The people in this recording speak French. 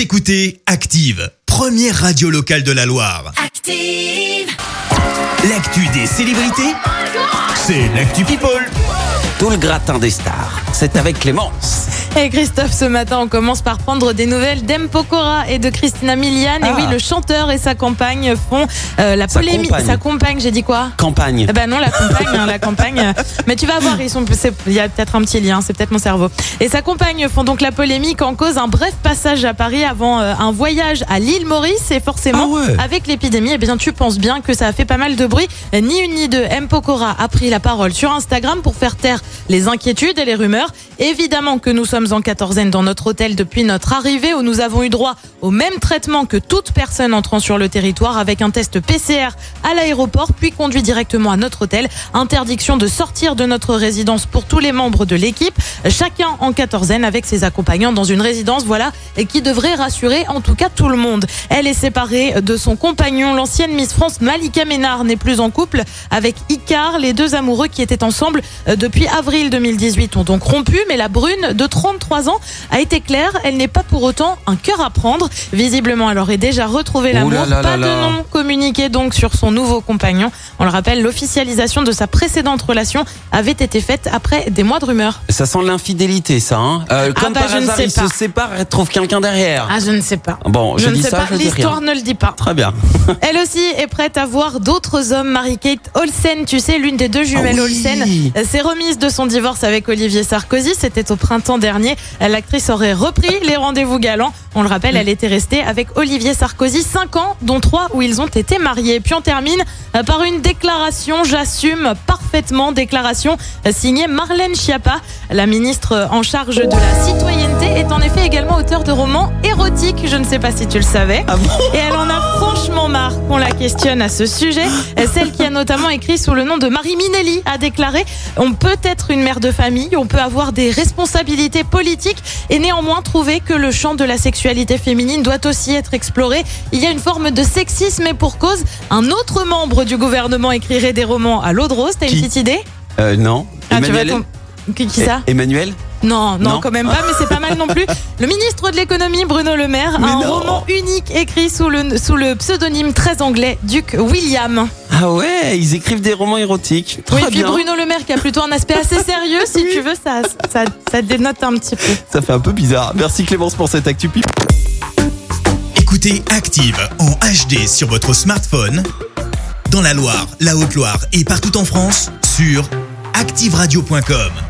Vous écoutez Active, première radio locale de la Loire. Active. L'actu des célébrités, c'est l'actu People. Tout le gratin des stars, c'est avec Clémence. Et Christophe, ce matin, on commence par prendre des nouvelles d'Em Pokora et de Christina Milian. Et Ah. oui, le chanteur et sa compagne font euh, la polémique. Sa compagne, j'ai dit quoi? Campagne. eh ben non, la compagne, hein, la compagne. Mais tu vas voir, ils sont, il y a peut-être un petit lien, c'est peut-être mon cerveau. Et sa compagne font donc la polémique en cause un bref passage à Paris avant euh, un voyage à l'île Maurice. Et forcément, Ah ouais. avec l'épidémie, eh bien tu penses bien que ça a fait pas mal de bruit. Ni une ni deux, M Pokora a pris la parole sur Instagram pour faire taire les inquiétudes et les rumeurs. Évidemment que nous sommes en quatorzaine dans notre hôtel depuis notre arrivée où nous avons eu droit au même traitement que toute personne entrant sur le territoire avec un test PCR à l'aéroport puis conduit directement à notre hôtel. Interdiction de sortir de notre résidence pour tous les membres de l'équipe. Chacun en quatorzaine avec ses accompagnants dans une résidence, voilà, et qui devrait rassurer en tout cas tout le monde. Elle est séparée de son compagnon, l'ancienne Miss France Malika Ménard n'est plus en couple avec Icar. Les deux amoureux qui étaient ensemble euh, depuis avril 2018 ont donc rompu, mais la brune de 33 ans a été claire, elle n'est pas pour autant un cœur à prendre. Visiblement, elle aurait déjà retrouvé l'amour. Pas de nom communiqué donc sur son nouveau compagnon. On le rappelle, l'officialisation de sa précédente relation avait été faite après des mois de rumeurs. Ça sent l'infidélité, ça. Hein Euh, Ah comme bah, par je ne hasard, sais ils pas. se séparent et trouvent quelqu'un derrière. Ah, je ne sais pas. Bon, je, je ne dis sais ça, pas, l'histoire ne le dit pas. Très bien. Elle aussi est prête à voir d'autres hommes. Marie-Kate Olsen, tu sais, l'une des deux jumelles Ah oui. Olsen, s'est remise de son divorce avec Olivier Sarkozy. C'était au printemps dernier. Euh, L'actrice aurait repris les rendez-vous galants. On le rappelle, elle était restée avec Olivier Sarkozy 5 ans, dont 3 où ils ont été mariés. Puis on termine euh, par une déclaration, j'assume parfaitement, déclaration euh, signée Marlène Schiappa. La ministre en charge de la citoyenneté est en effet également auteure de romans érotiques. Je ne sais pas si tu le savais. Ah bon? Et elle en a franchement qu'on la questionne à ce sujet. Celle qui a notamment écrit sous le nom de Marie Minelli a déclaré On peut être une mère de famille, on peut avoir des responsabilités politiques et néanmoins trouver que le champ de la sexualité féminine doit aussi être exploré. Il y a une forme de sexisme et pour cause, un autre membre du gouvernement écrirait des romans à l'eau de rose. T'as une petite idée Euh, non. Ah, tu vas Emmanuel tom- Qui, qui ça? Emmanuel non, non, Non. quand même pas, mais c'est pas mal non plus. Le ministre de l'économie, Bruno Le Maire, a Mais un non. roman unique écrit sous le, sous le pseudonyme très anglais Duc William. Ah ouais, ils écrivent des romans érotiques. Très oui, puis bien. Bruno Le Maire qui a plutôt un aspect assez sérieux, si tu veux, ça, ça, ça dénote un petit peu. Ça fait un peu bizarre. Merci Clémence pour cette actu pipe. Écoutez Active en HD sur votre smartphone, dans la Loire, la Haute-Loire et partout en France, sur activeradio.com.